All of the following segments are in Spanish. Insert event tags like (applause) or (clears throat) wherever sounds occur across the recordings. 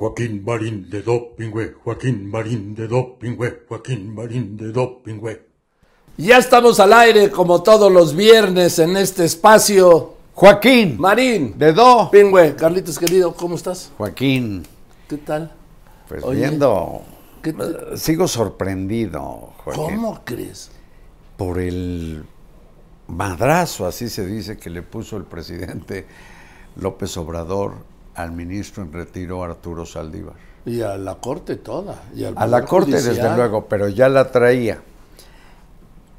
Joaquín Marín de Dopingüe, Joaquín Marín de Dopingüe, Joaquín Marín de Dopingüe. Ya estamos al aire como todos los viernes en este espacio. Joaquín. Marín. De Do. Pingüe, Carlitos querido, ¿cómo estás? Joaquín. ¿Qué tal? Pues Oye, viendo. ¿qué te- Sigo sorprendido, Joaquín. ¿Cómo crees? Por el madrazo, así se dice, que le puso el presidente López Obrador al ministro en retiro Arturo Saldívar. Y a la corte toda. y al A la corte, desde luego, pero ya la traía.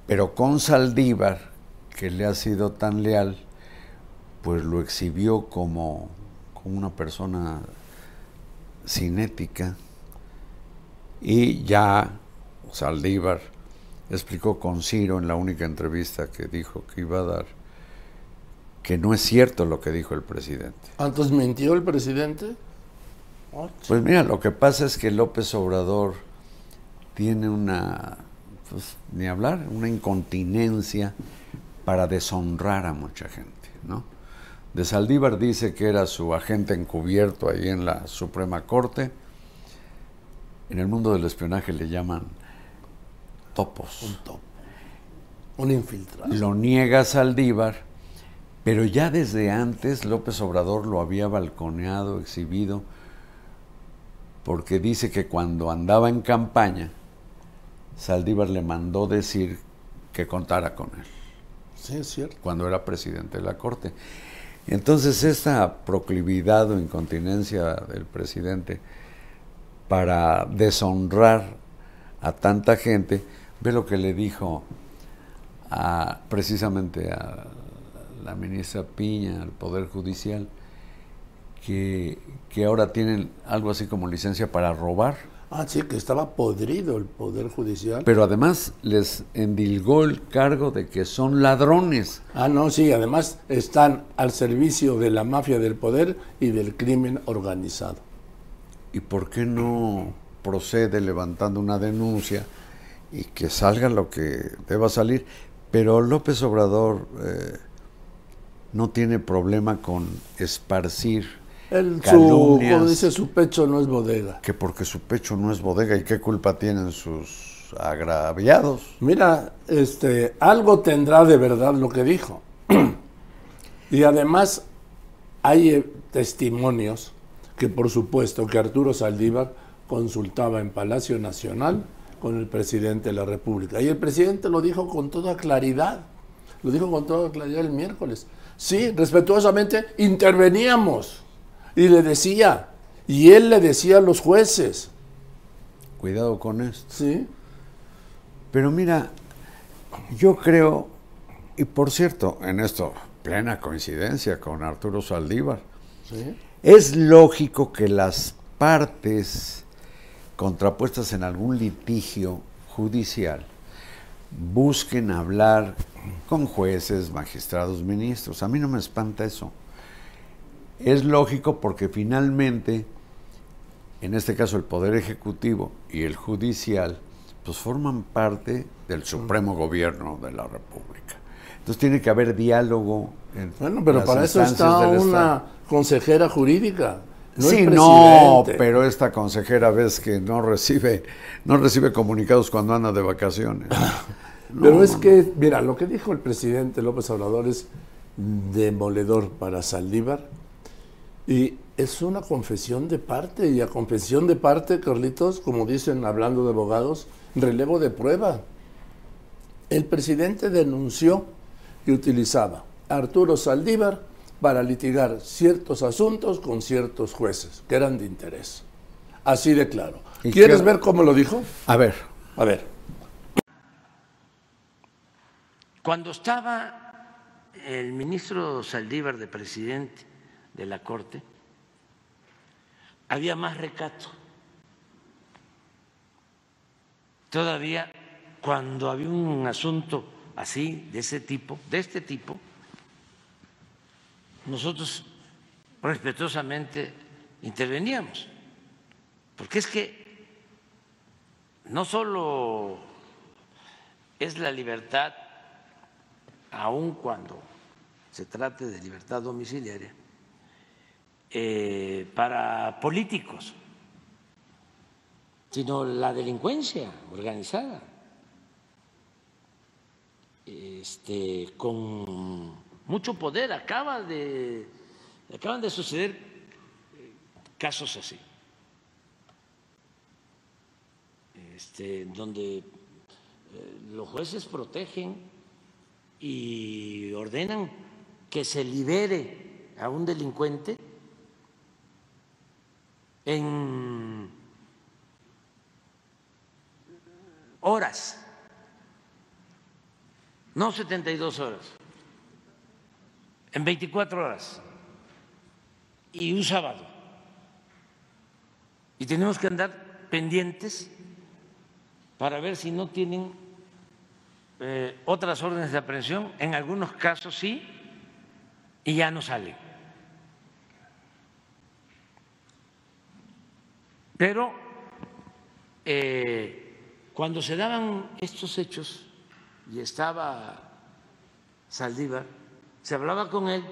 Pero con Saldívar, que le ha sido tan leal, pues lo exhibió como, como una persona sin ética. Y ya Saldívar explicó con Ciro en la única entrevista que dijo que iba a dar, que no es cierto lo que dijo el presidente. Ah, Entonces mintió el presidente. Pues mira, lo que pasa es que López Obrador tiene una, pues, ni hablar, una incontinencia para deshonrar a mucha gente, ¿no? De Saldívar dice que era su agente encubierto ahí en la Suprema Corte. En el mundo del espionaje le llaman topos. un topo. Un infiltrado. Lo niega Saldívar, pero ya desde antes López Obrador lo había balconeado, exhibido, porque dice que cuando andaba en campaña, Saldívar le mandó decir que contara con él, Sí, es cierto. cuando era presidente de la Corte. Entonces esta proclividad o incontinencia del presidente para deshonrar a tanta gente, ve lo que le dijo a, precisamente a la ministra Piña, al Poder Judicial, que, que ahora tienen algo así como licencia para robar, Ah, sí, que estaba podrido el Poder Judicial. pero además les endilgó el cargo de que son ladrones. Ah, no, sí, además están al servicio de la mafia del poder y del crimen organizado. ¿Y por qué no procede levantando una denuncia y que salga lo que deba salir? Pero López Obrador eh, no tiene problema con esparcir El, su, calumnias, como dice, su pecho no es bodega. que porque su pecho no es bodega y qué culpa tienen sus agraviados. Mira, este, algo tendrá de verdad lo que dijo. (clears throat) y además hay eh, testimonios que por supuesto que Arturo Saldívar consultaba en Palacio Nacional con el presidente de la República. Y el presidente lo dijo con toda claridad. Lo dijo con toda claridad el miércoles. Sí, respetuosamente interveníamos. Y le decía, y él le decía a los jueces, Cuidado con esto. ¿sí? Pero mira, yo creo, y por cierto, en esto, plena coincidencia con Arturo Saldívar, ¿sí? Es lógico que las partes contrapuestas en algún litigio judicial busquen hablar con jueces, magistrados, ministros. A mí no me espanta eso. Es lógico porque finalmente, en este caso el Poder Ejecutivo y el Judicial, pues forman parte del supremo gobierno de la República. Entonces tiene que haber diálogo. En Bueno, pero las para eso está una consejera jurídica. No sí, no, pero esta consejera ves que no recibe, no recibe comunicados cuando anda de vacaciones. (laughs) Pero es que, mira, lo que dijo el presidente López Obrador es demoledor para Saldívar y es una confesión de parte y a confesión de parte, Carlitos, como dicen hablando de abogados, relevo de prueba. El presidente denunció que utilizaba a Arturo Saldívar para litigar ciertos asuntos con ciertos jueces que eran de interés. Así de claro. ¿Y ¿Quieres qué- ver cómo lo dijo? A ver, A ver. Cuando estaba el ministro Saldívar de presidente de la Corte, había más recato. Todavía cuando había un asunto así, de ese tipo, de este tipo, nosotros respetuosamente interveníamos. Porque es que no solo es la libertad aun cuando se trate de libertad domiciliaria, eh, para políticos, sino la delincuencia organizada, este, con mucho poder. Acaba de, acaban de suceder eh, casos así, este, donde eh, los jueces protegen y ordenan que se libere a un delincuente en horas, no 72 horas, en 24 horas y un sábado. Y tenemos que andar pendientes para ver si no tienen eh, otras órdenes de aprehensión, en algunos casos sí, y ya no salen. Pero eh, cuando se daban estos hechos y estaba Saldívar, se hablaba con él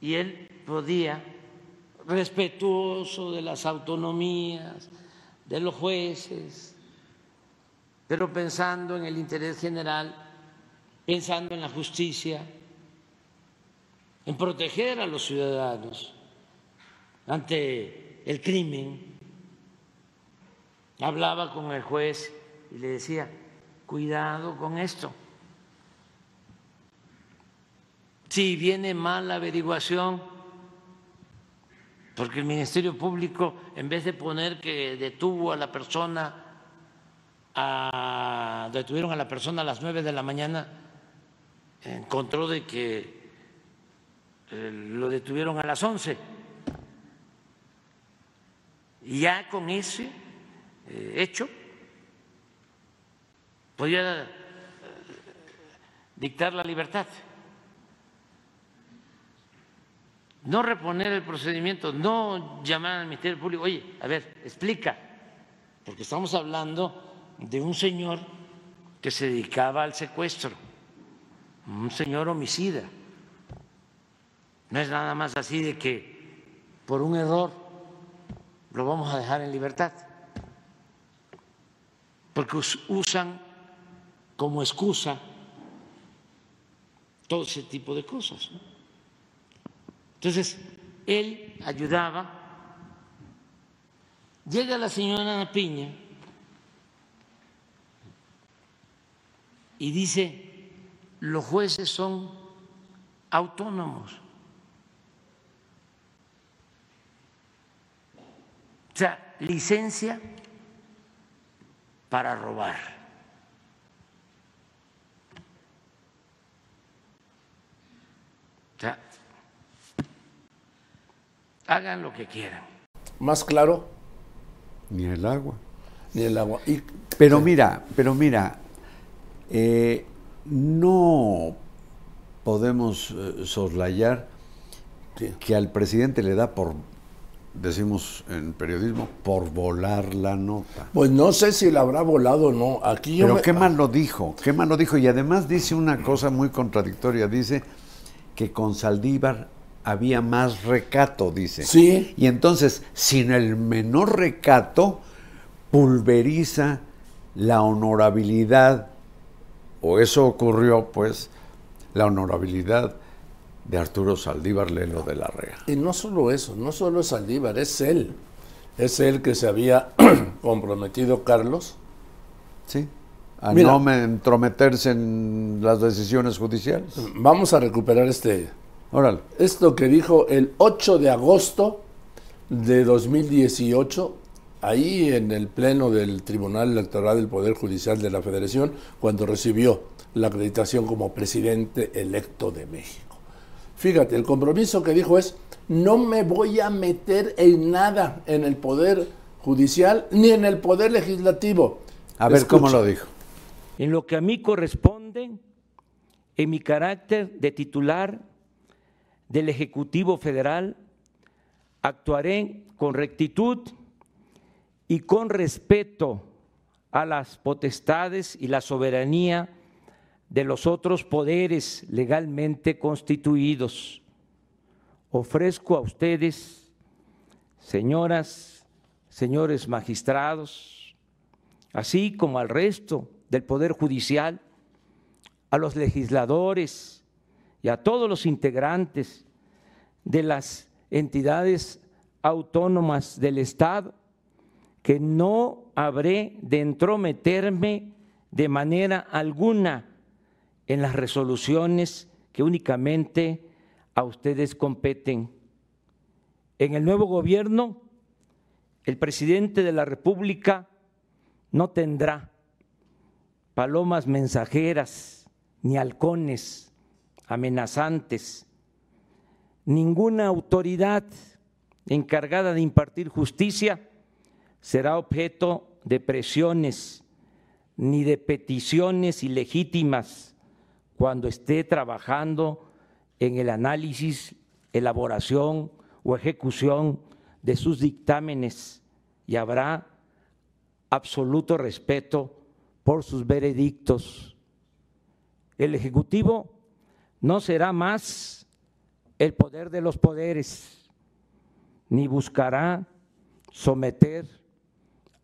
y él podía, respetuoso de las autonomías, de los jueces, pero pensando en el interés general, pensando en la justicia, en proteger a los ciudadanos ante el crimen. Hablaba con el juez y le decía, cuidado con esto. Si viene mal la averiguación, porque el Ministerio Público, en vez de poner que detuvo a la persona a- detuvieron a la persona a las nueve de la mañana, encontró de que eh, lo detuvieron a las once. Y ya con ese eh, hecho podía eh, dictar la libertad. No reponer el procedimiento, no llamar al Ministerio Público, oye, a ver, explica, porque estamos hablando de un señor que se dedicaba al secuestro, un señor homicida. No es nada más así de que por un error lo vamos a dejar en libertad, porque us- usan como excusa todo ese tipo de cosas. ¿no? Entonces, él ayudaba. Llega la señora Ana Piña y dice, los jueces son autónomos. O sea, licencia para robar. Hagan lo que quieran. Más claro, ni el agua. ni el agua. Y Pero mira, pero mira, eh, no podemos eh, soslayar Sí. que al presidente le da por decimos en periodismo, por volar la nota. Pues no sé si la habrá volado o no. Aquí yo Pero me- qué mal lo dijo, qué mal lo dijo. Y además dice una cosa muy contradictoria. Dice que con Saldívar había más recato, dice. Sí. Y entonces, sin el menor recato, pulveriza la honorabilidad, o eso ocurrió, pues, la honorabilidad de Arturo Saldívar Lelo de la Rea. Y no solo eso, no solo es Saldívar, es él. Es él que se había (clears throat) comprometido, Carlos. ¿Sí? A Mira. no me entrometerse en las decisiones judiciales. Vamos a recuperar este, Órale. esto que dijo el 8 de agosto de 2018, ahí en el Pleno del Tribunal Electoral del Poder Judicial de la Federación, cuando recibió la acreditación como presidente electo de México. Fíjate, el compromiso que dijo es, no me voy a meter en nada en el Poder Judicial ni en el Poder Legislativo. A ver cómo lo dijo. En lo que a mí corresponde, en mi carácter de titular del Ejecutivo Federal, actuaré con rectitud y con respeto a las potestades y la soberanía de los otros poderes legalmente constituidos. Ofrezco a ustedes, señoras, señores magistrados, así como al resto del Poder Judicial, a los legisladores y a todos los integrantes de las entidades autónomas del Estado, que no habré de entrometerme de manera alguna en las resoluciones que únicamente a ustedes competen. En el nuevo gobierno, el presidente de la República no tendrá palomas mensajeras ni halcones amenazantes. Ninguna autoridad encargada de impartir justicia será objeto de presiones ni de peticiones ilegítimas cuando esté trabajando en el análisis, elaboración o ejecución de sus dictámenes y habrá absoluto respeto por sus veredictos. El Ejecutivo no será más el poder de los poderes, ni buscará someter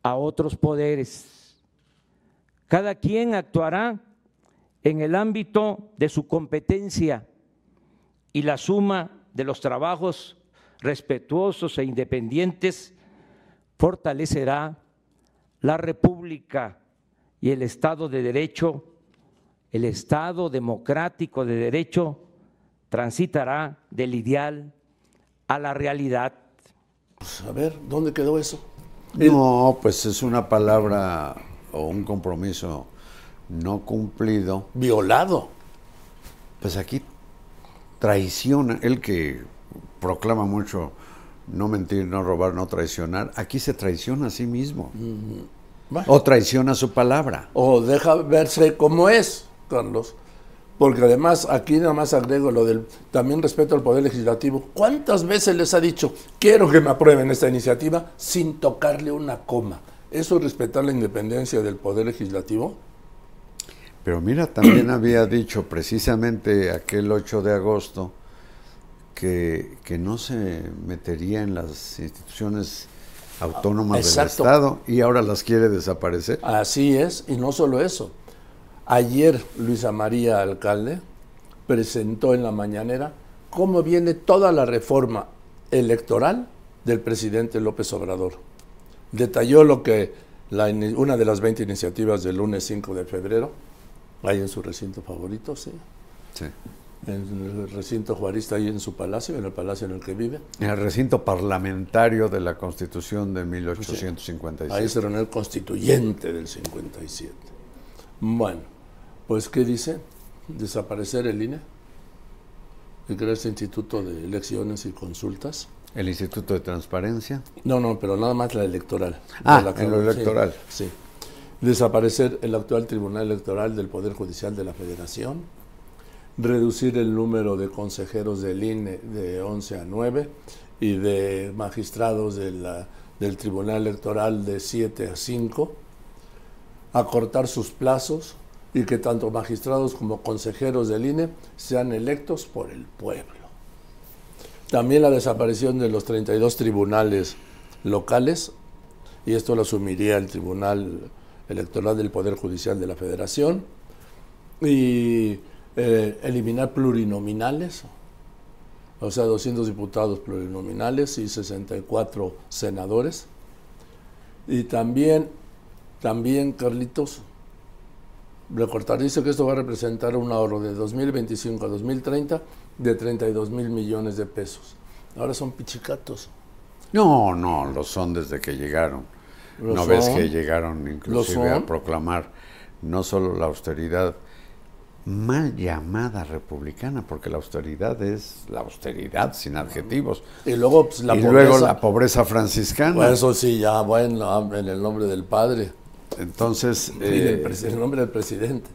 a otros poderes. Cada quien actuará en el ámbito de su competencia y la suma de los trabajos respetuosos e independientes fortalecerá la República y el Estado de Derecho, el Estado democrático de Derecho transitará del ideal a la realidad. Pues, a ver, ¿dónde quedó eso? No, pues es una palabra o un compromiso no cumplido. Violado. Pues aquí traiciona, el que proclama mucho no mentir, no robar, no traicionar, aquí se traiciona a sí mismo. O traiciona su palabra. o deja verse como es, Carlos. Porque además aquí nada más agrego lo del también respeto al poder legislativo. ¿Cuántas veces les ha dicho, quiero que me aprueben esta iniciativa sin tocarle una coma? ¿Eso es respetar la independencia del poder legislativo? Pero mira, también (clears throat) había dicho precisamente aquel 8 de agosto que, que no se metería en las instituciones autónomas del. Estado y ahora las quiere desaparecer. Así es, y no solo eso. Ayer Luisa María Alcalde presentó en la mañanera cómo viene toda la reforma electoral del presidente López Obrador. Detalló lo que la una de las 20 iniciativas del lunes 5 de febrero, ahí en su recinto favorito, sí, Sí. en el recinto juarista, ahí en su palacio, en el palacio en el que vive. En el recinto parlamentario de la Constitución de 1857. Ahí se reunió el constituyente del 57. Bueno, pues ¿qué dice? Desaparecer el INE y crear este Instituto de Elecciones y Consultas. El Instituto de Transparencia. No, no, pero nada más la electoral. Ah, la en lo sí, electoral. Sí, Desaparecer el actual Tribunal Electoral del Poder Judicial de la Federación. Reducir el número de consejeros del INE de 11 a 9 y de magistrados de la- del Tribunal Electoral de 7 a 5, acortar sus plazos y que tanto magistrados como consejeros del INE sean electos por el pueblo. También la desaparición de los 32 tribunales locales, y esto lo asumiría el Tribunal Electoral del Poder Judicial de la Federación, y eh, eliminar plurinominales, o sea, 200 diputados plurinominales y 64 senadores. Y también, también, Carlitos, recortar, dice que esto va a representar un ahorro de 2025 a 2030 de 32 mil millones de pesos. Ahora son pichicatos. No, no, lo son desde que llegaron. Lo ¿No ves que llegaron inclusive a proclamar no solo la austeridad mal llamada republicana, porque la austeridad es la austeridad sin adjetivos. Y luego pues, la y pobreza. luego la pobreza franciscana. Bueno, eso sí, ya, bueno, en el nombre del Padre Entonces, (laughs) y eh, el nombre del presidente.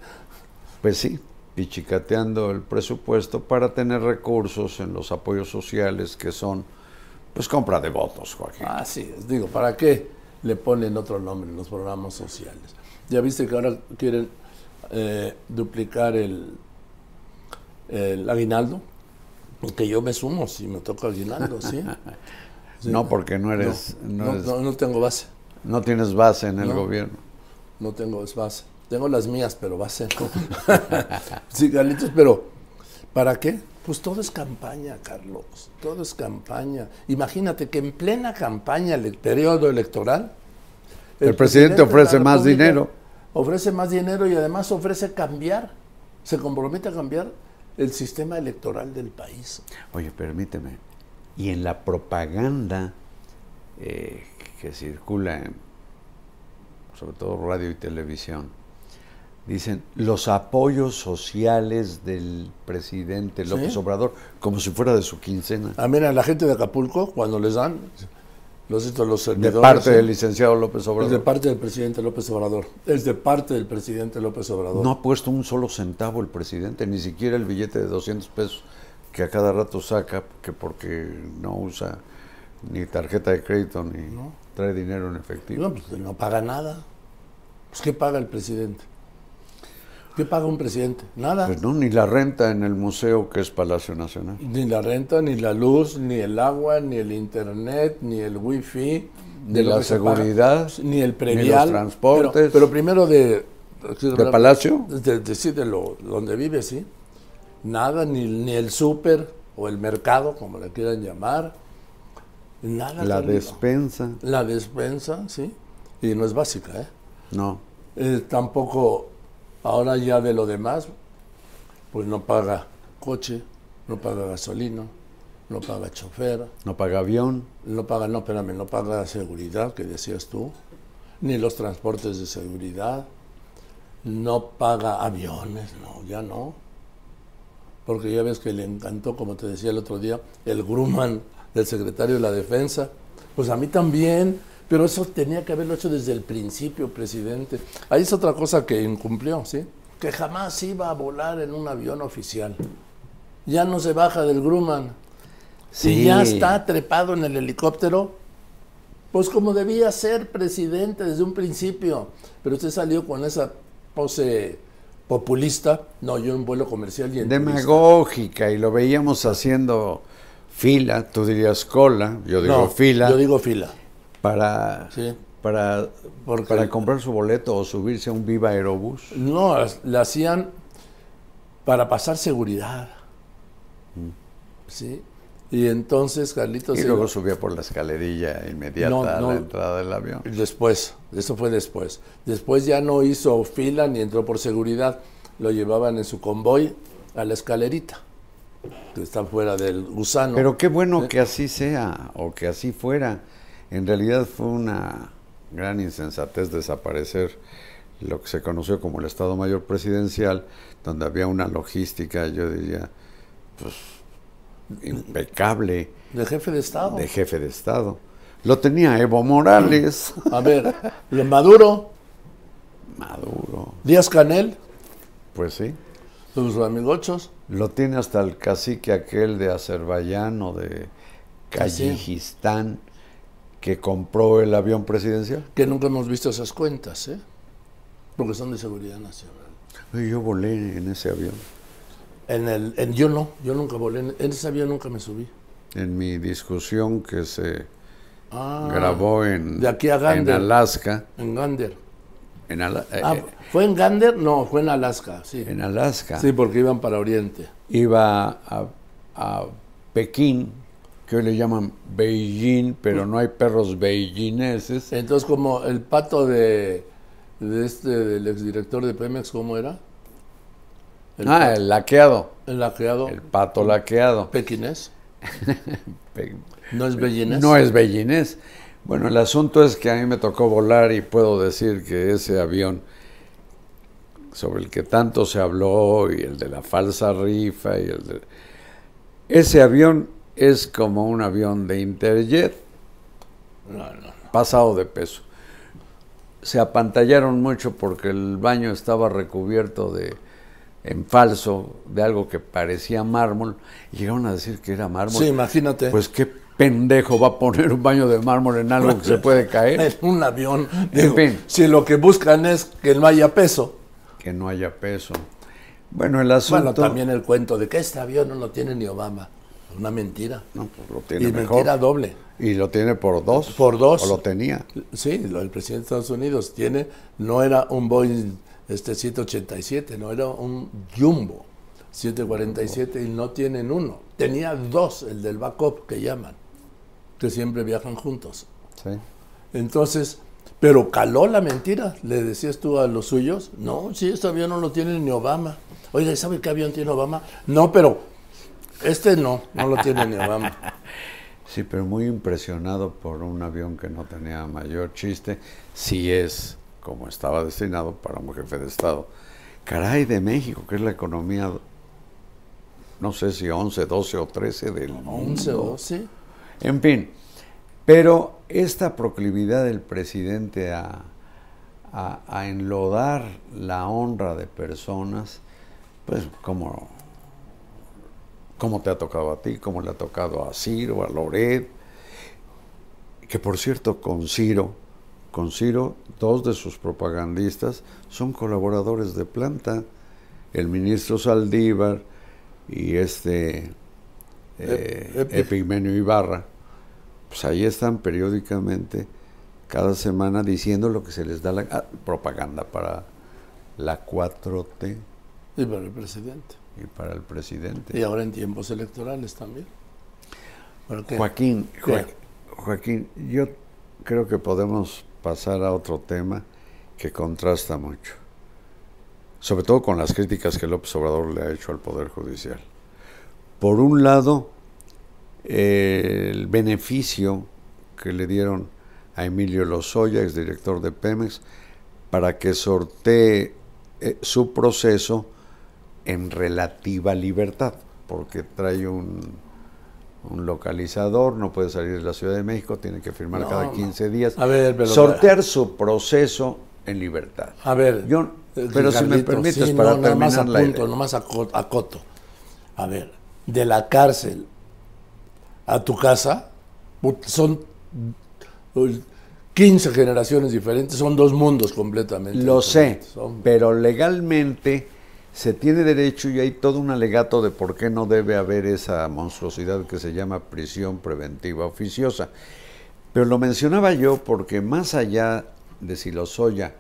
pues sí, pichicateando el presupuesto para tener recursos en los apoyos sociales que son, pues compra de votos, Joaquín. Así es, digo, ¿para qué le ponen otro nombre en los programas sociales? Ya viste que ahora quieren eh, duplicar el, el aguinaldo, que yo me sumo si me toca aguinaldo, ¿sí? Sí. (laughs) No, porque no eres, no, no, eres- no- no tengo base, no tienes base en el No. gobierno. No tengo base. Tengo las mías, pero base no. (laughs) sí, Carlitos, pero ¿para qué? Pues todo es campaña, Carlos, todo es campaña. Imagínate que en plena campaña, el periodo electoral, El presidente ofrece más dinero. Ofrece más dinero y además ofrece cambiar, se compromete a cambiar el sistema electoral del país. Oye, permíteme. Y en la propaganda eh, que circula en, sobre todo radio y televisión, dicen los apoyos sociales del presidente López Sí. Obrador, como si fuera de su quincena. Ah, mira, la gente de Acapulco, cuando les dan los, estos, los De servidores, parte ¿eh? del licenciado López Es Obrador. de parte del presidente López Obrador. Es de parte del presidente López Obrador. No ha puesto un solo centavo el presidente, ni siquiera el billete de 200 pesos que a cada rato saca, que porque no usa ni tarjeta de crédito ni trae dinero en efectivo. No, pues no paga nada. Pues, ¿Qué paga el presidente? ¿Qué paga un presidente? Nada. Pues no, ni la renta en el museo que es Palacio Nacional. Ni la renta, ni la luz, ni el agua, ni el internet, ni el wifi. Ni lo la paga, seguridad, ni el ni predial. los transportes. Pero, pero primero de... ¿De Palacio? De, de- sí, de lo, donde vive, sí. Nada, ni, ni el súper o el mercado, como le quieran llamar. Nada. La despensa, La despensa, sí. Y no es básica, ¿eh? No. Eh, tampoco, ahora ya de lo demás, pues no paga coche, no paga gasolina, no paga chofer, No paga avión, no paga, no, espérame, no paga seguridad, que decías tú, ni los transportes de seguridad, no paga aviones, no, ya no. Porque ya ves que le encantó, como te decía el otro día, el Grumman del secretario de la Defensa. Pues a mí también, pero eso tenía que haberlo hecho desde el principio, presidente. Ahí es otra cosa que incumplió, ¿sí? Que jamás iba a volar en un avión oficial. Ya no se baja del Grumman. Sí. Y ya está trepado en el helicóptero. Pues como debía ser presidente desde un principio. Pero usted salió con esa pose populista. No, yo en vuelo comercial y en turista. demagógica, y lo veíamos haciendo fila, tú dirías cola, yo digo No, fila, Yo digo fila. Para, Sí. para, Porque- para comprar su boleto o subirse a un Viva Aerobús. No, la hacían para pasar seguridad. ¿Sí? Y entonces Carlitos... Y luego iba- subía por la escalerilla inmediata No, a la entrada del avión. Después, eso fue después. Después ya no hizo fila ni entró por seguridad. Lo llevaban en su convoy a la escalerita, que está fuera del gusano. Pero qué bueno que así sea, o que así fuera. En realidad fue una gran insensatez desaparecer lo que se conoció como el Estado Mayor Presidencial, donde había una logística, yo diría, pues impecable de jefe de Estado. de jefe de Estado. Lo tenía Evo Morales, A ver, Maduro, Maduro, Díaz Canel, pues sí. sus amigochos. Lo tiene hasta el cacique aquel de Azerbaiyán o de Kayikistán, que compró el avión presidencial. Que nunca hemos visto esas cuentas, ¿eh? Porque son de seguridad nacional. Yo volé en ese avión. En el, en- yo no, yo nunca volé. En, en ese avión nunca me subí. En mi discusión que se Ah, grabó en, de aquí a en Gander. Alaska. En Gander. En, Ala- eh, Ah, eh, ¿Fue en Gander? No, fue en Alaska, sí. en Alaska. Sí, porque iban para Oriente. Iba a, a Pekín, que hoy le llaman Beijing, pero no hay perros beijinenses. Entonces, como el pato de, de este, del exdirector de Pemex, ¿cómo era? El, Ah, el laqueado. el laqueado El pato laqueado. pequinés. (laughs) Pe- ¿No es bellinés? No es bellinés. Bueno, el asunto es que a mí me tocó volar y puedo decir que ese avión sobre el que tanto se habló y el de la falsa rifa y el de... Ese avión es como un avión de Interjet No, no. pasado de peso. Se apantallaron mucho porque el baño estaba recubierto de en falso de algo que parecía mármol y llegaron a decir que era mármol. Sí, imagínate. Pues qué pendejo va a poner un baño de mármol en algo que se (laughs) puede caer. en un avión. Digo, fin. Si lo que buscan es que no haya peso. Que no haya peso. Bueno, el asunto. Bueno, también el cuento de que este avión no lo tiene ni Obama. Una mentira. No, pues lo tiene Y mejor. mentira doble. Y lo tiene por dos. Por dos. O lo tenía. Sí, lo del presidente de Estados Unidos tiene, no era un Boeing este 787, no era un Jumbo 747 y no tienen uno. Tenía dos, el del backup que llaman, que siempre viajan juntos. Sí. Entonces, pero caló la mentira, le decías tú a los suyos, no, sí, este avión no lo tiene ni Obama. Oiga, ¿sabe qué avión tiene Obama? No, pero este no, no lo tiene ni Obama. (laughs) Sí, pero muy impresionado por un avión que no tenía mayor chiste, si es como estaba destinado para un jefe de Estado. Caray, de México, que es la economía, no sé si 11, 12 o 13 del 11 mundo. o 12. En fin, pero esta proclividad del presidente a, a- a enlodar la honra de personas, pues como, como te ha tocado a ti, como le ha tocado a Ciro, a Loret, que por cierto con Ciro, con Ciro, dos de sus propagandistas son colaboradores de planta, el ministro Saldívar y este eh, Ep- Epi. Epigmenio Ibarra, pues ahí están periódicamente, cada semana diciendo lo que se les da la ah, propaganda para la 4T Y para el presidente. Y para el presidente. Y ahora en tiempos electorales también. Joaquín, Joaquín, yo creo que podemos pasar a otro tema que contrasta mucho, sobre todo con las críticas que López Obrador le ha hecho al Poder Judicial. Por un lado, eh, el beneficio que le dieron a Emilio Lozoya, exdirector de Pemex, para que sortee eh, su proceso en relativa libertad, porque trae un, un localizador, no puede salir de la Ciudad de México, tiene que firmar No, cada no. 15 días. A ver, pero- sortear su proceso en libertad. A ver, Yo- eh, pero si me permites, sí, para no, nada más terminar la apunto, idea. nomás aco- acoto. A ver, de la cárcel a tu casa, son uy, 15 generaciones diferentes, son dos mundos completamente Lo sé. Son- pero legalmente se tiene derecho y hay todo un alegato de por qué no debe haber esa monstruosidad que se llama prisión preventiva oficiosa. Pero lo mencionaba yo porque más allá de si Lozoya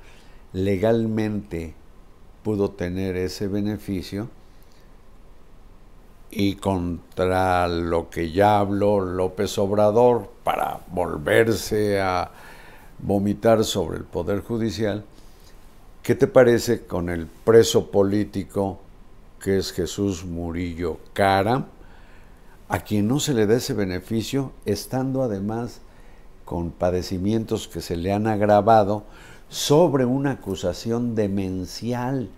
legalmente pudo tener ese beneficio y contra lo que ya habló López Obrador para volverse a vomitar sobre el Poder Judicial, ¿qué te parece con el preso político que es Jesús Murillo Cara, a quien no se le da ese beneficio, estando además con padecimientos que se le han agravado sobre una acusación demencial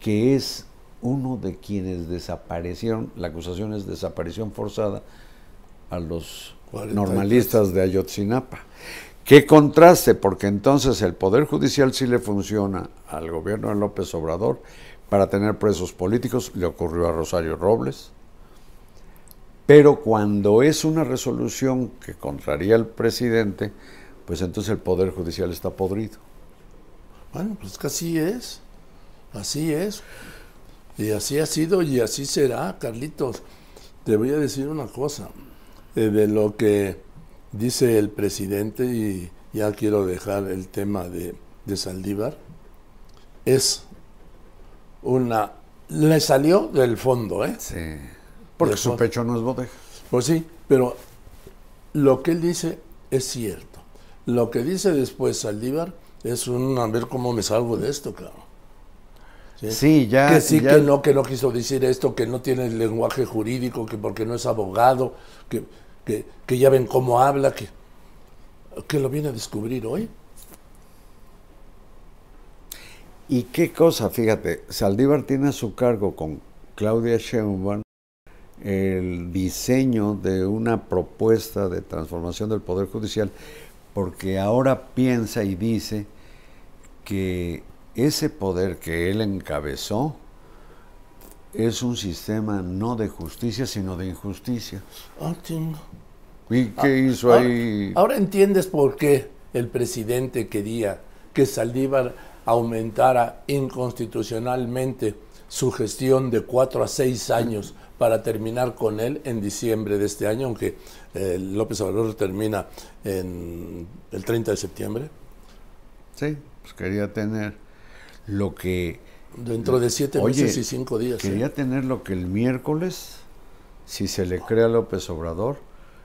que es uno de quienes desaparecieron, la acusación es desaparición forzada a los 43. normalistas de Ayotzinapa. Qué contraste, porque entonces el Poder Judicial sí le funciona al gobierno de López Obrador para tener presos políticos, le ocurrió a Rosario Robles, Pero cuando es una resolución que contraría al presidente, pues entonces el Poder Judicial está podrido. Bueno, pues que así es. Así es. Y así ha sido y así será, Carlitos. Te voy a decir una cosa. eh, de lo que dice el presidente, y ya quiero dejar el tema de, de Saldívar, es una... Le salió del fondo, ¿eh? Sí. Porque su pecho no es bodega. Pues sí, pero lo que él dice es cierto. Lo que dice después Saldívar es un a ver cómo me salgo de esto, cabrón. Sí, ya. que sí, ya- que no, que no quiso decir esto, que no tiene el lenguaje jurídico, que porque no es abogado, que, que, que ya ven cómo habla, que, que lo viene a descubrir hoy. ¿Y qué cosa? Fíjate, Saldívar tiene a su cargo con Claudia Sheinbaum el diseño de una propuesta de transformación del Poder Judicial, porque ahora piensa y dice que ese poder que él encabezó es un sistema no de justicia, sino de injusticia. Ah, chingo. ¿Y qué hizo Ahora- ahí? Ahora entiendes por qué el presidente quería que Saldívar aumentara inconstitucionalmente su gestión de cuatro a seis años para terminar con él en diciembre de este año, aunque eh, López Obrador termina en el 30 de septiembre. Sí, pues quería tener lo que Dentro de siete Oye, meses y cinco días. ¿eh? Quería tener lo que el miércoles, si se le cree a López Obrador,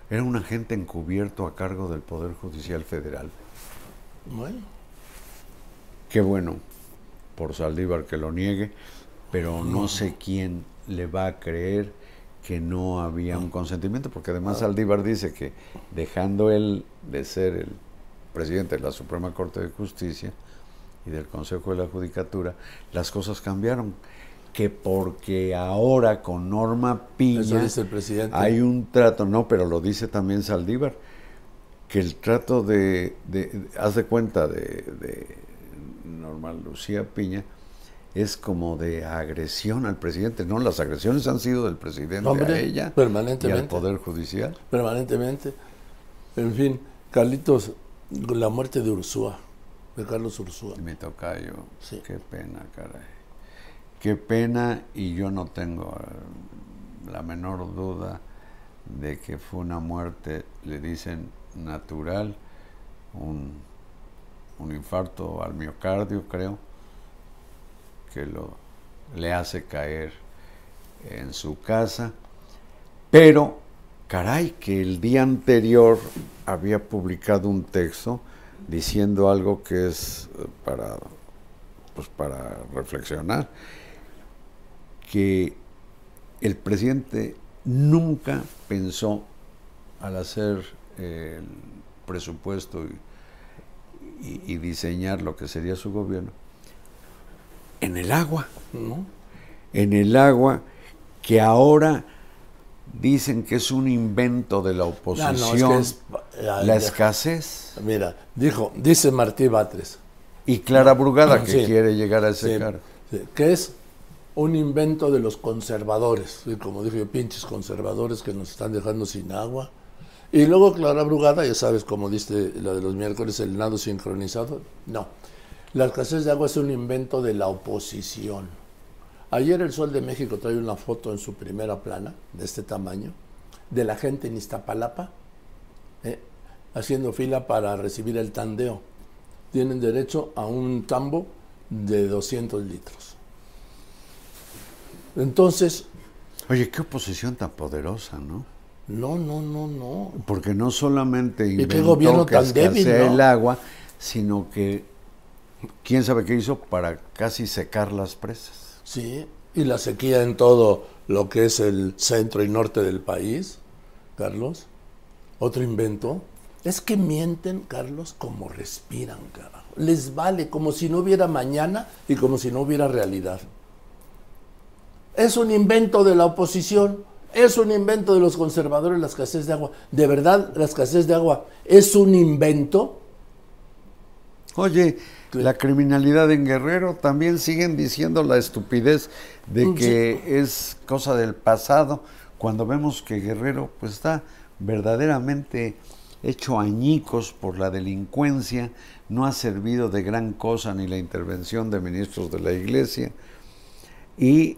era un agente encubierto a cargo del Poder Judicial Federal. Bueno, Qué bueno por Saldívar que lo niegue, pero no sé quién le va a creer que no había un consentimiento, porque además Saldívar dice que dejando él de ser el presidente de la Suprema Corte de Justicia y del Consejo de la Judicatura, las cosas cambiaron. Que porque ahora con Norma Piña Eso dice el presidente. hay un trato, no, pero lo dice también Saldívar, que el trato de, de- de- haz de cuenta, de, de Norma Lucía Piña, es como de agresión al presidente. No, las agresiones han sido del presidente Hombre, a ella y permanentemente. al Poder Judicial. permanentemente. En fin, Carlitos, la muerte de Ursúa, de Carlos Ursúa. Mi tocayo, Sí. qué pena, caray. Qué pena y yo no tengo eh, la menor duda de que fue una muerte, le dicen natural, un, un infarto al miocardio, creo, que lo, le hace caer en su casa. Pero, caray, que el día anterior había publicado un texto diciendo algo que es eh, para, pues para reflexionar, que el presidente nunca pensó al hacer el presupuesto y, y- y diseñar lo que sería su gobierno en el agua ¿no? en el agua que ahora dicen que es un invento de la Ah, oposición, no, es que es- la ya. escasez. Mira, dijo, dice Martí Batres, Y Clara Brugada, que Sí. quiere llegar a ese sí, cargo. sí, que es un invento de los conservadores, y como dije, pinches conservadores que nos están dejando sin agua. Y luego Clara Brugada, ya sabes, como dice la de los miércoles, el nado sincronizado. No, la escasez de agua es un invento de la oposición. Ayer el Sol de México trae una foto en su primera plana, de este tamaño, de la gente en Iztapalapa, eh, haciendo fila para recibir el tandeo. Tienen derecho a un tambo de 200 litros. Entonces, Oye, qué oposición tan poderosa, ¿no? no, no, no, no. Porque no solamente qué inventó gobierno que tan débil, escasea ¿no? el agua, sino que quién sabe qué hizo para casi secar las presas. Sí, y la sequía en todo lo que es el centro y norte del país, Carlos. Otro invento. Es que mienten, Carlos, como respiran, carajo. Les vale, como si no hubiera mañana y como si no hubiera realidad. Es un invento de la oposición, es un invento de los conservadores la escasez de agua. ¿De verdad la escasez de agua es un invento? Oye, la criminalidad en Guerrero también siguen diciendo la estupidez de que es cosa del pasado, cuando vemos que Guerrero pues está verdaderamente hecho añicos por la delincuencia, no ha servido de gran cosa ni la intervención de ministros de la Iglesia y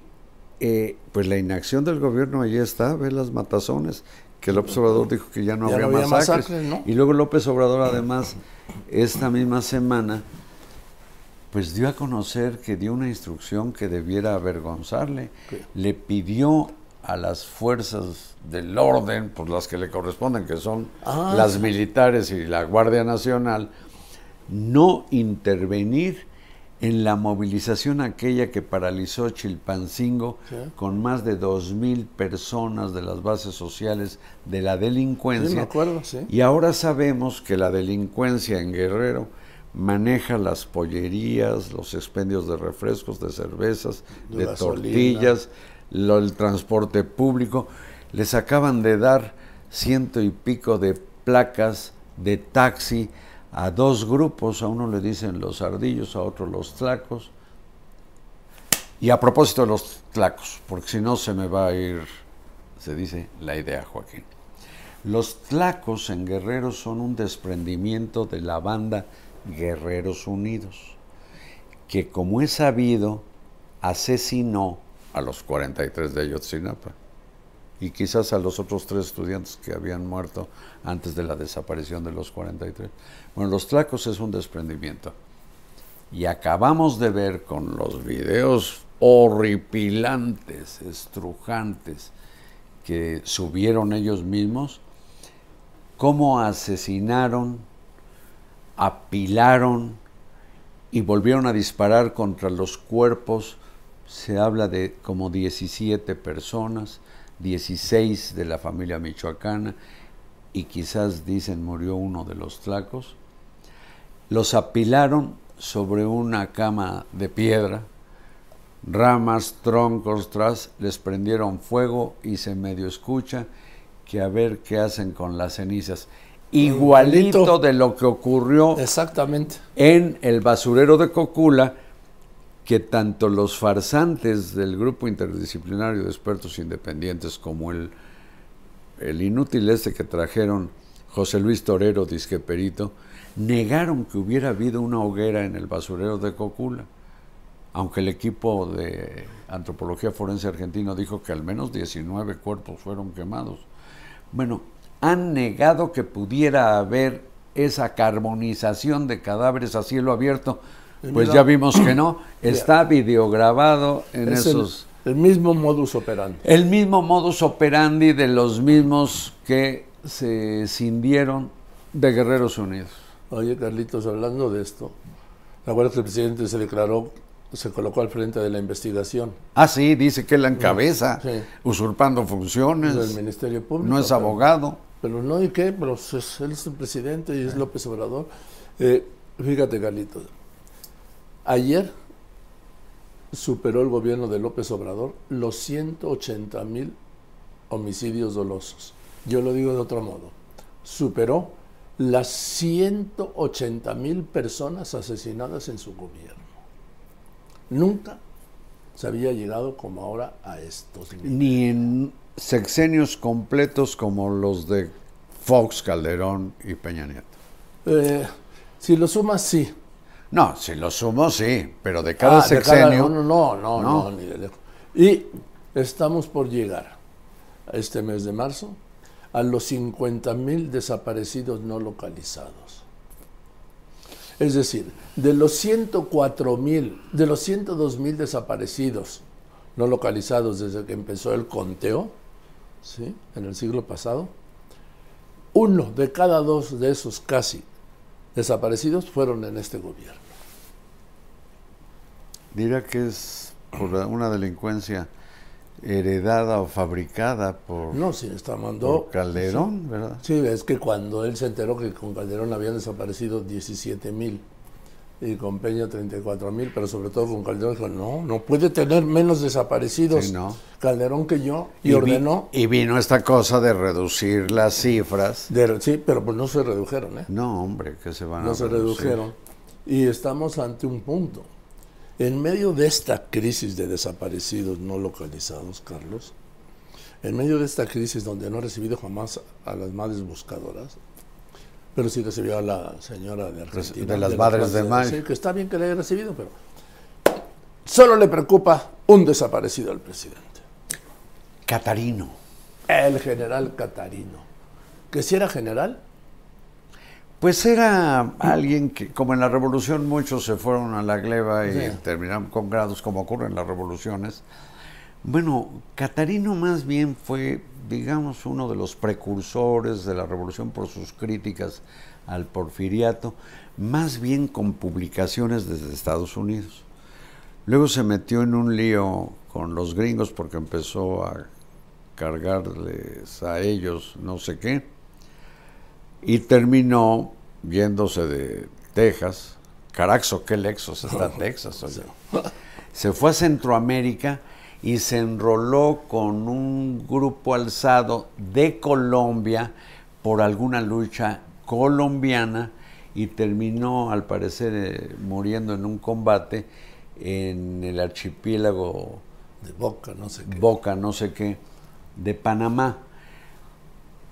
eh, pues la inacción del gobierno allí está, ve las matazones, que López Obrador dijo que ya no Ya habría había masacres. masacres, ¿no? Y luego López Obrador además, esta misma semana, pues dio a conocer que dio una instrucción que debiera avergonzarle. Le pidió a las fuerzas del orden, por las que le corresponden, que son Ah, las sí. militares y la Guardia Nacional, no intervenir en la movilización aquella que paralizó Chilpancingo Sí. con más de dos mil personas de las bases sociales de la delincuencia. Sí, me acuerdo, sí. Y ahora sabemos que la delincuencia en Guerrero maneja las pollerías, los expendios de refrescos, de cervezas, De tortillas, lo- el transporte público. Les acaban de dar ciento y pico de placas de taxi a dos grupos, a uno le dicen los ardillos, a otro los tlacos. Y a propósito de los tlacos, porque si no se me va a ir, se dice la idea, Joaquín. Los tlacos en Guerrero son un desprendimiento de la banda Guerreros Unidos, que como es sabido, asesinó a los 43 de Ayotzinapa y quizás a los otros tres estudiantes que habían muerto antes de la desaparición de los 43. Bueno, los tlacos es un desprendimiento. Y acabamos de ver con los videos horripilantes, estrujantes, que subieron ellos mismos, cómo asesinaron, apilaron y volvieron a disparar contra los cuerpos. Se habla de como 17 personas, 16 de la familia michoacana y quizás dicen murió uno de los tlacos. Los apilaron sobre una cama de piedra, ramas, troncos, tras, les prendieron fuego y se medio escucha que a ver qué hacen con las cenizas. Igualito Igualito. de lo que ocurrió Exactamente. en el basurero de Cocula, que tanto los farsantes del grupo interdisciplinario de expertos independientes como el, el inútil este que trajeron José Luis Torero, disqueperito, negaron que hubiera habido una hoguera en el basurero de Cocula, aunque el equipo de antropología forense argentino dijo que al menos 19 cuerpos fueron quemados. Bueno, han negado que pudiera haber esa carbonización de cadáveres a cielo abierto. Pues mira, ya vimos que no, (coughs) está videograbado en Es esos... el mismo modus operandi. El mismo modus operandi de los mismos que se cindieron de Guerreros Unidos. Oye, Carlitos, hablando de esto, ¿te acuerdas que el presidente se declaró, se colocó al frente de la investigación Ah, sí, dice que él la encabeza, Sí. usurpando funciones. del Ministerio Público? No es abogado. Pero no, ¿y qué? Pero es- él es el presidente y es López Obrador. Eh, fíjate, Carlitos. Ayer superó el gobierno de López Obrador los 180 mil homicidios dolosos. Yo lo digo de otro modo. Superó las 180 mil personas asesinadas en su gobierno. Nunca se había llegado como ahora a estos. Ni en sexenios completos como los de Fox, Calderón y Peña Nieto. Eh, si lo sumas, sí. No, si lo sumo, sí, pero de cada Ah, de cada- sexenio. no, no, no, No. no, ni de lejos. Y estamos por llegar a este mes de marzo a los 50 mil desaparecidos no localizados. Es decir, de los 104 mil, de los 102 mil desaparecidos no localizados desde que empezó el conteo, ¿sí? en el siglo pasado, uno de cada dos de esos casi desaparecidos fueron en este gobierno. Dirá que es por una delincuencia heredada o fabricada por, No, sí, está mandó. por Calderón, ¿verdad? Sí, es que cuando él se enteró que con Calderón habían desaparecido 17 mil y con Peña 34 mil, pero sobre todo con Calderón dijo, no, no puede tener menos desaparecidos Sí, no. Calderón que yo, y, ordenó, y vino esta cosa de reducir las cifras. de- sí, pero pues no se redujeron, ¿eh? No, hombre, que se van a no se reducir. redujeron. Y estamos ante un punto. En medio de esta crisis de desaparecidos no localizados, Carlos, en medio de esta crisis donde no ha recibido jamás a las madres buscadoras, pero sí recibió a la señora de Argentina. de las la madres de mayo. Sí, que está bien que le haya recibido, pero solo le preocupa un desaparecido al presidente. Catarino. El general Catarino. Que si era general, Pues era alguien que, como en la revolución, muchos se fueron a la gleba y Sí. terminaron con grados, como ocurre en las revoluciones. Bueno, Catarino más bien fue, digamos, uno de los precursores de la revolución por sus críticas al porfiriato, más bien con publicaciones desde Estados Unidos. Luego se metió en un lío con los gringos porque empezó a cargarles a ellos no sé qué y terminó yéndose de Texas, Caraxo, qué lexos está (laughs) Texas. oye. Se fue a Centroamérica y se enroló con un grupo alzado de Colombia por alguna lucha colombiana y terminó, al parecer, eh, muriendo en un combate en el archipiélago de Boca, no sé qué. Boca, no sé qué, de Panamá.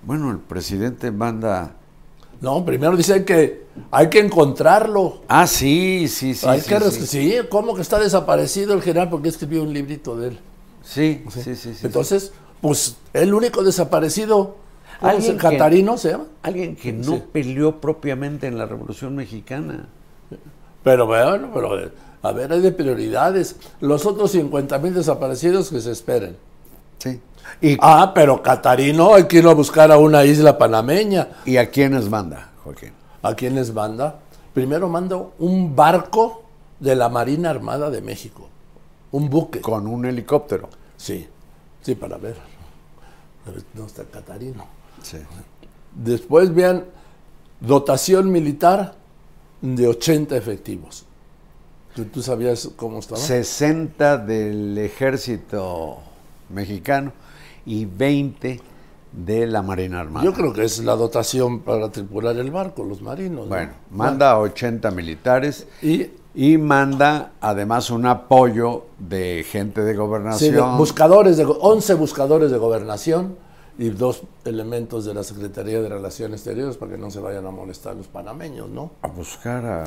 Bueno, el presidente manda... No, primero dicen que hay que encontrarlo. Ah, sí, sí, sí. hay sí, que sí. sí, ¿cómo que está desaparecido el general? Porque escribió un librito de él. Sí, sí, sí, sí. Entonces, pues el único desaparecido, ¿cómo Alguien que- Catarino se llama. Alguien que no peleó propiamente en la Revolución Mexicana. Pero bueno, pero a ver, hay de prioridades. Los otros 50 mil desaparecidos que se esperen. Sí. ¿Y, Ah, pero Catarino hay que ir a buscar a una isla panameña. ¿Y a quiénes manda, Joaquín? ¿A quiénes manda? Primero manda un barco de la Marina Armada de México. Un buque. Con un helicóptero. Sí, sí, para ver. ¿Dónde está Catarino? Sí. Después vean, dotación militar de 80 efectivos. ¿Tú, tú sabías cómo estaba? 60 del ejército mexicano y 20 de la Marina Armada. Yo creo que es la dotación para tripular el barco, los marinos. ¿no? Bueno, manda a 80 militares Y y manda además un apoyo de gente de sí, gobernación. de buscadores de, go- 11 buscadores de gobernación y dos elementos de la Secretaría de Relaciones Exteriores para que no se vayan a molestar los panameños, ¿no? a buscar a,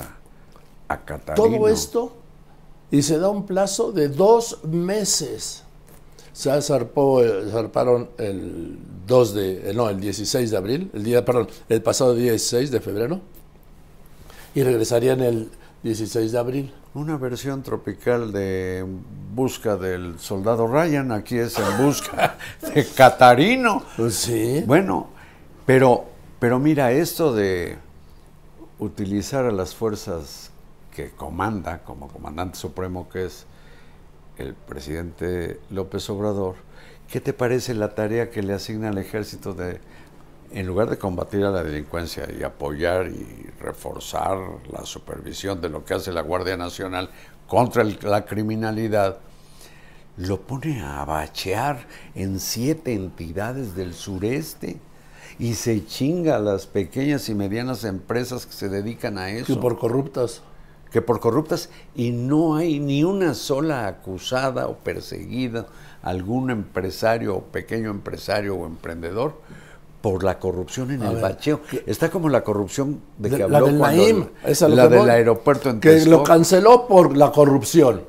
a Catarino. Todo esto y se da un plazo de dos meses. Se zarpó, eh, zarparon el 2 de, eh, no, el 16 de abril, el día, perdón, el pasado 16 de febrero y regresarían el 16 de abril. Una versión tropical de Busca del Soldado Ryan, aquí es En Busca (laughs) de Catarino. Pues sí. Bueno, pero, pero mira, esto de utilizar a las fuerzas que comanda, como comandante supremo que es el presidente López Obrador, ¿qué te parece la tarea que le asigna al ejército de, en lugar de combatir a la delincuencia y apoyar y reforzar la supervisión de lo que hace la Guardia Nacional contra el- la criminalidad, lo pone a bachear en siete entidades del sureste y se chinga a las pequeñas y medianas empresas que se dedican a eso Que por corruptas. Que por corruptas y no hay ni una sola acusada o perseguida algún empresario o pequeño empresario o emprendedor por la corrupción en el ver, bacheo. Está como la corrupción de que De- habló la del cuando Naim, esa lo la del voy, aeropuerto en Que lo canceló por la corrupción.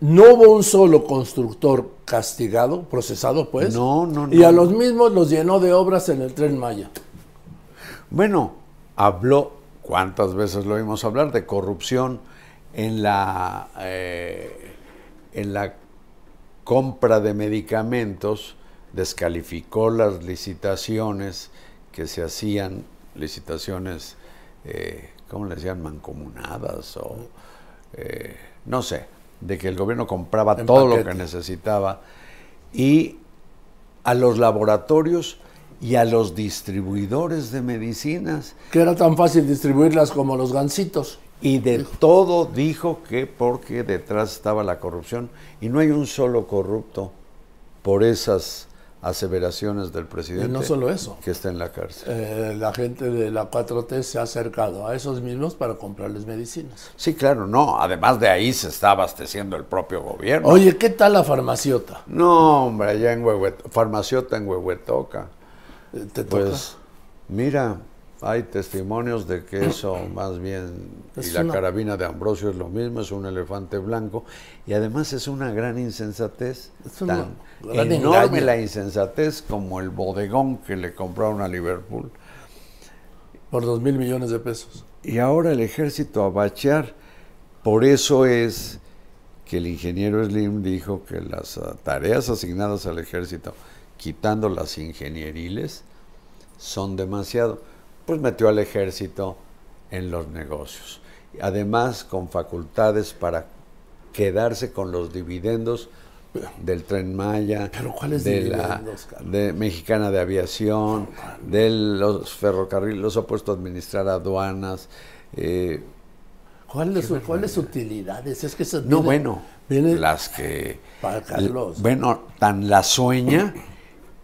No hubo un solo constructor castigado, procesado, pues. No, no, Y no. a los mismos los llenó de obras en el tren Maya. Bueno, habló, ¿cuántas veces lo oímos hablar? De corrupción en la, eh, en la compra de medicamentos, descalificó las licitaciones que se hacían, licitaciones, eh, ¿cómo les llaman? Mancomunadas o, eh, no sé, de que el gobierno compraba En todo lo que necesitaba y a los laboratorios y a los distribuidores de medicinas. Que era tan fácil distribuirlas como los gansitos. Y de todo dijo que porque detrás estaba la corrupción y no hay un solo corrupto por esas aseveraciones del presidente. Y no solo eso. Que está en la cárcel. Eh, la gente de la 4T se ha acercado a esos mismos para comprarles medicinas. Sí, claro, no. Además de ahí se está abasteciendo el propio gobierno. Oye, ¿qué tal la farmaciota? No, hombre, allá en Huehuetoca, farmaciota en Huehuetoca. ¿Te toca? Pues, mira, hay testimonios de que eso (clears throat) más bien, Es y la una- carabina de Ambrosio es lo mismo, es un elefante blanco, y además es una gran insensatez, Es una tan gran enorme la insensatez como el bodegón que le compraron a Liverpool. Por dos mil millones de pesos. Y ahora el ejército a bachear, por eso es que el ingeniero Slim dijo que las tareas asignadas al ejército, quitando las ingenieriles, son demasiado. Pues metió al ejército en los negocios. Además, con facultades para quedarse con los dividendos del tren Maya, ¿Pero de la de Mexicana de Aviación, de los ferrocarriles, los ha puesto a administrar aduanas. eh, ¿Cuáles cuáles utilidades? Es que eso no, viene- bueno, viene las que. para Carlos. Bueno, tan la sueña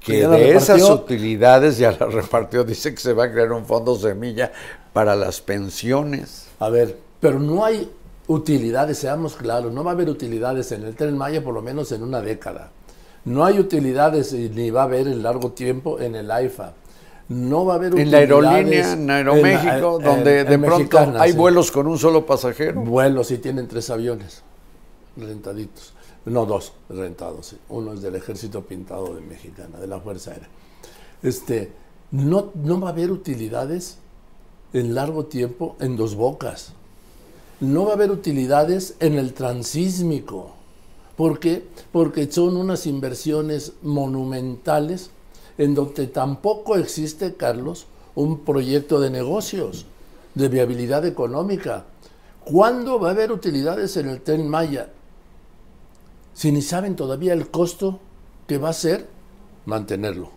Que de esas utilidades ya la repartió. (laughs) Dice que se va a crear un fondo semilla para las pensiones. A ver, pero no hay utilidades, seamos claros, no va a haber utilidades en el Tren Maya por lo menos en una década. No hay utilidades ni va a haber en largo tiempo en el AIFA. No va a haber En la utilidades aerolínea, en Aeroméxico, en- donde en- de en pronto Mexicana, hay sí. vuelos con un solo pasajero. Vuelos y tienen tres aviones rentaditos. No, dos rentados. Uno es del ejército pintado de Mexicana, de la Fuerza Aérea. Este, no, no va a haber utilidades en largo tiempo en dos bocas. No va a haber utilidades en el transísmico. ¿Por qué? Porque son unas inversiones monumentales en donde tampoco existe, Carlos, un proyecto de negocios, de viabilidad económica. ¿Cuándo va a haber utilidades en el Tren Maya? Si ni saben todavía el costo que va a ser mantenerlo.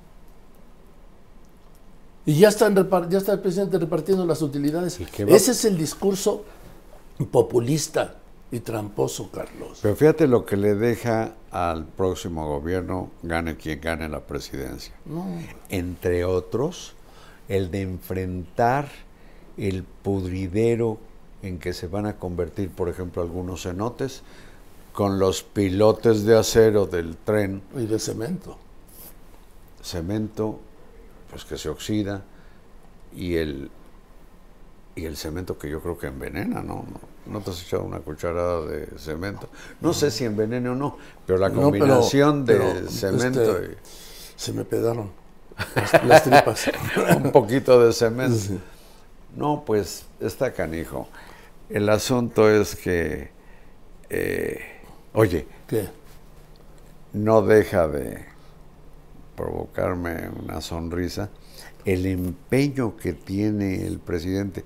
Y ya, están ya está el presidente repartiendo las utilidades. ¿Y qué va- Ese es el discurso populista y tramposo, Carlos. Pero fíjate lo que le deja al próximo gobierno, gane quien gane la presidencia. Entre otros, el de enfrentar el pudridero en que se van a convertir, por ejemplo, algunos cenotes, con los pilotes de acero del tren, Y de cemento. cemento, pues que se oxida, y el, y el cemento que yo creo que envenena, ¿no? ¿No, no te has echado una cucharada de cemento? No sé si envenena o no, pero la No, pero- combinación de pero, cemento este, Se me pedaron las, las tripas. y (laughs) un poquito de cemento. No, pues está canijo. El asunto es que, eh, oye, ¿Qué? no deja de provocarme una sonrisa el empeño que tiene el presidente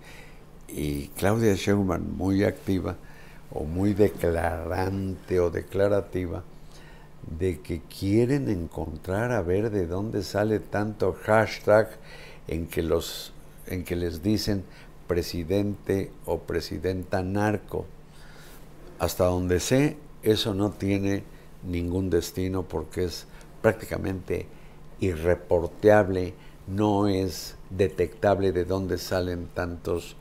y Claudia Sheinbaum muy activa o muy declarante o declarativa de que quieren encontrar a ver de dónde sale tanto hashtag en que los en que les dicen presidente o presidenta narco hasta donde sé, eso no tiene ningún destino porque es prácticamente irreporteable, no es detectable de dónde salen tantos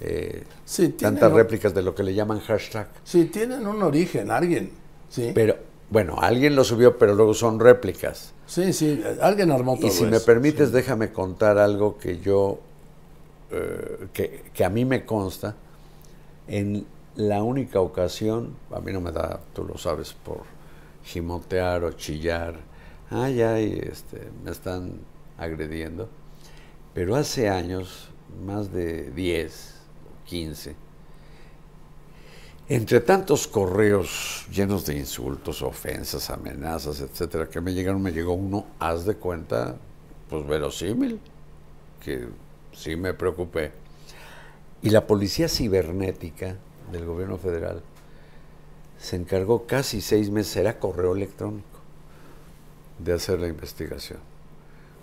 eh, Sí, tantas réplicas de lo que le llaman hashtag. Sí, tienen un origen, alguien. Sí, Pero bueno, alguien lo subió, pero luego son réplicas. sí, sí, alguien armó todo Y si me permites, sí. déjame contar algo que yo, eh, que, que a mí me consta, en la única ocasión, a mí no me da, tú lo sabes, por gimotear o chillar, ay, ay, este, me están agrediendo, pero hace años, más de 10, 15, entre tantos correos llenos de insultos, ofensas, amenazas, etcétera, que me llegaron, me llegó uno, haz de cuenta, pues verosímil, que sí me preocupé. Y la policía cibernética del gobierno federal se encargó casi seis meses, era correo electrónico, de hacer la investigación.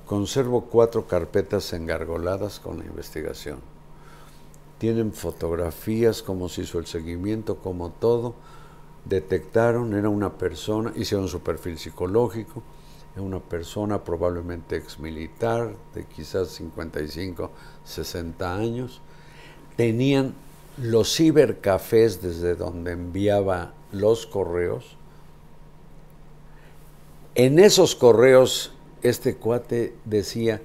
Conservo cuatro carpetas engargoladas con la investigación tienen fotografías, cómo se hizo el seguimiento, como todo. Detectaron, era una persona, hicieron su perfil psicológico, una persona probablemente exmilitar de quizás 55, 60 años. Tenían los cibercafés desde donde enviaba los correos. En esos correos este cuate decía,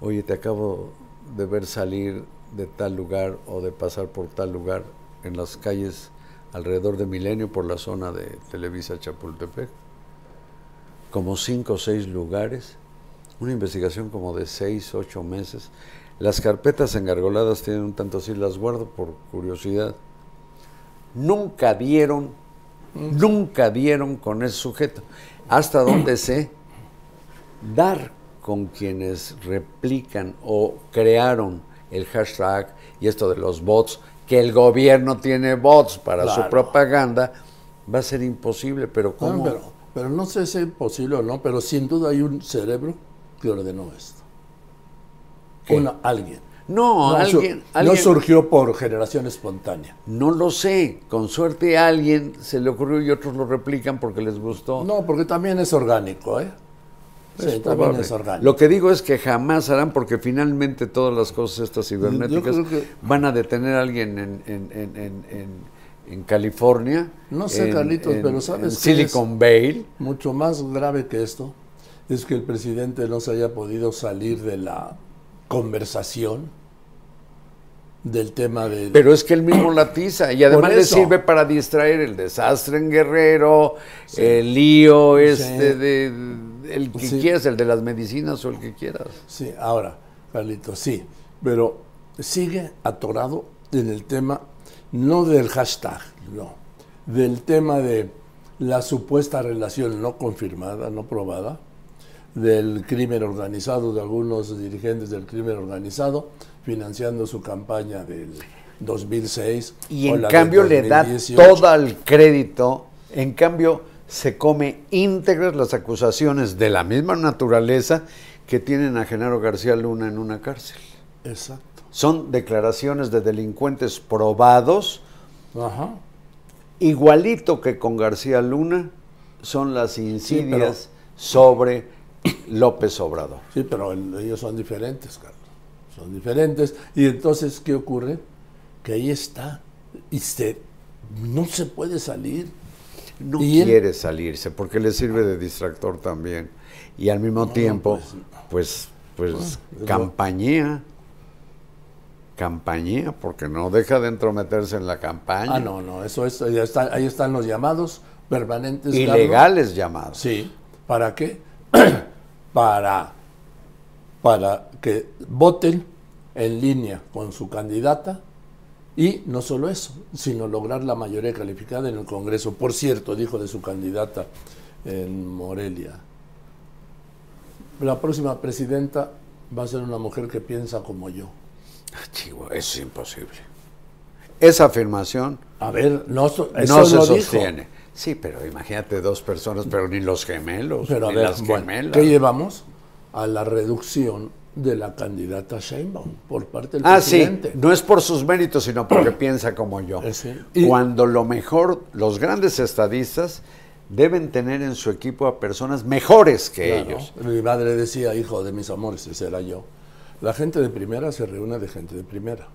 oye, te acabo de ver salir de tal lugar o de pasar por tal lugar en las calles alrededor de Milenio por la zona de Televisa Chapultepec. Como cinco o seis lugares, una investigación como de seis, ocho meses. Las carpetas engargoladas tienen un tanto así, las guardo por curiosidad. Nunca dieron, nunca dieron con ese sujeto. Hasta donde sé, dar con quienes replican o crearon el hashtag y esto de los bots, que el gobierno tiene bots para su propaganda, va a ser imposible, pero ¿cómo? No, pero, pero no sé si es posible o no, pero sin duda hay un cerebro que ordenó esto. Alguien. No, su- alguien, no surgió por generación espontánea. no lo sé, con suerte a alguien se le ocurrió y otros lo replican porque les gustó. No, porque también es orgánico, ¿eh? Sí, también es orgánico. Lo que digo es que jamás harán porque finalmente todas las cosas estas cibernéticas que- van a detener a alguien en, en- en- en- en- California. No sé, en- Carlitos, en- pero ¿sabes en Silicon Valley. Mucho más grave que esto es que el presidente no se haya podido salir de la conversación del tema de... Pero es que él mismo la tiza y además le sirve para distraer el desastre en Guerrero, el lío este Sí. de, el que Sí. quieras, el de las medicinas o el que quieras. Sí, ahora, Carlitos, sí, pero sigue atorado en el tema, no del hashtag, no, del tema de la supuesta relación no confirmada, no probada, del crimen organizado, de algunos dirigentes del crimen organizado, financiando su campaña del 2006. Y en cambio le da 2018. todo el crédito, en cambio se come íntegras las acusaciones de la misma naturaleza que tienen a Genaro García Luna en una cárcel. Exacto. Son declaraciones de delincuentes probados, Ajá. igualito que con García Luna, son las insidias sobre López Obrador. Sí, pero el- ellos son diferentes, Carlos. Son diferentes. Y entonces, ¿qué ocurre? Que ahí está. Y se, no se puede salir. No Y él- quiere salirse porque le sirve de distractor también. Y al mismo tiempo, pues, pues, es lo- campañea. Campañea, porque no deja de entrometerse en la campaña. Ah, no, no, eso es, ya está, ahí están los llamados permanentes. Carlos. Ilegales llamados. Sí. ¿Para qué? (clears throat) para, para que voten en línea con su candidata y no solo eso, sino lograr la mayoría calificada en el Congreso. Por cierto, dijo de su candidata en Morelia, la próxima presidenta va a ser una mujer que piensa como yo. Ah, chihuahua, eso es imposible. Esa afirmación A ver, no, so- eso no se lo dijo. Sí, pero imagínate dos personas, pero ni los gemelos, Pero a ni ver, las bueno, gemelas. ¿qué llevamos? A la reducción de la candidata Sheinbaum por parte del Ah, sí, no es por sus méritos, sino porque (clears throat) piensa como yo. Eh, sí. Y- Cuando lo mejor, los grandes estadistas deben tener en su equipo a personas mejores que Claro. ellos. Mi madre decía, hijo de mis amores, ese era yo. La gente de primera se reúne de gente de primera.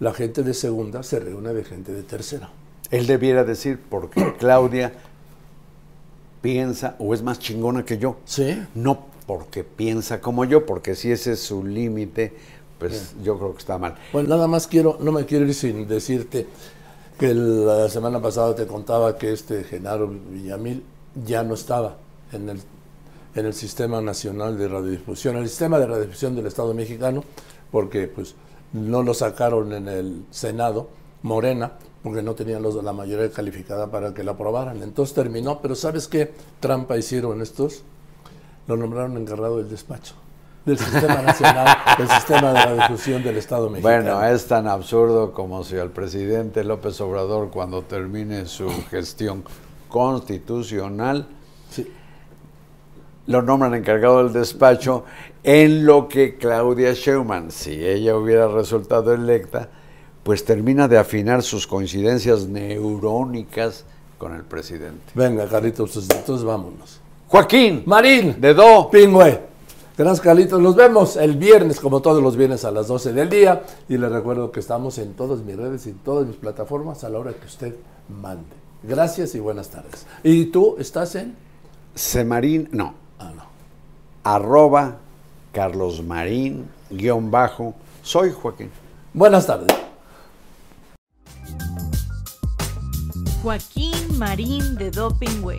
La gente de segunda se reúne de gente de tercera. Él debiera decir, porque (clears throat) Claudia piensa o es más chingona que yo. Sí. No porque piensa como yo, porque si ese es su límite, pues yo creo que está mal. Bueno, nada más quiero, no me quiero ir sin decirte que la semana pasada te contaba que este Genaro Villamil ya no estaba en el, en el Sistema Nacional de Radiodifusión, el Sistema de Radiodifusión del Estado mexicano, porque pues no lo sacaron en el Senado, Morena, porque no tenían los de la mayoría calificada para que lo aprobaran. Entonces terminó, pero ¿sabes qué trampa hicieron estos? Lo nombraron encargado del despacho del Sistema (laughs) Nacional, del Sistema de Radiodifusión del Estado mexicano. Bueno, es tan absurdo como si al presidente López Obrador, cuando termine su gestión constitucional, Sí. lo nombran encargado del despacho, en lo que Claudia Sheinbaum, si ella hubiera resultado electa, pues termina de afinar sus coincidencias neurónicas con el presidente. Venga, Carlitos, entonces vámonos. Joaquín. Marín. De Do. Pingüe. Gracias, Carlitos. Nos vemos el viernes, como todos los viernes, a las 12 del día. Y les recuerdo que estamos en todas mis redes y en todas mis plataformas a la hora que usted mande. Gracias y buenas tardes. ¿Y tú estás en? Semarín, no. Ah, no. Arroba Carlos Marín, guion bajo. Soy Joaquín. Buenas tardes. Joaquín Marín de Dopingüe.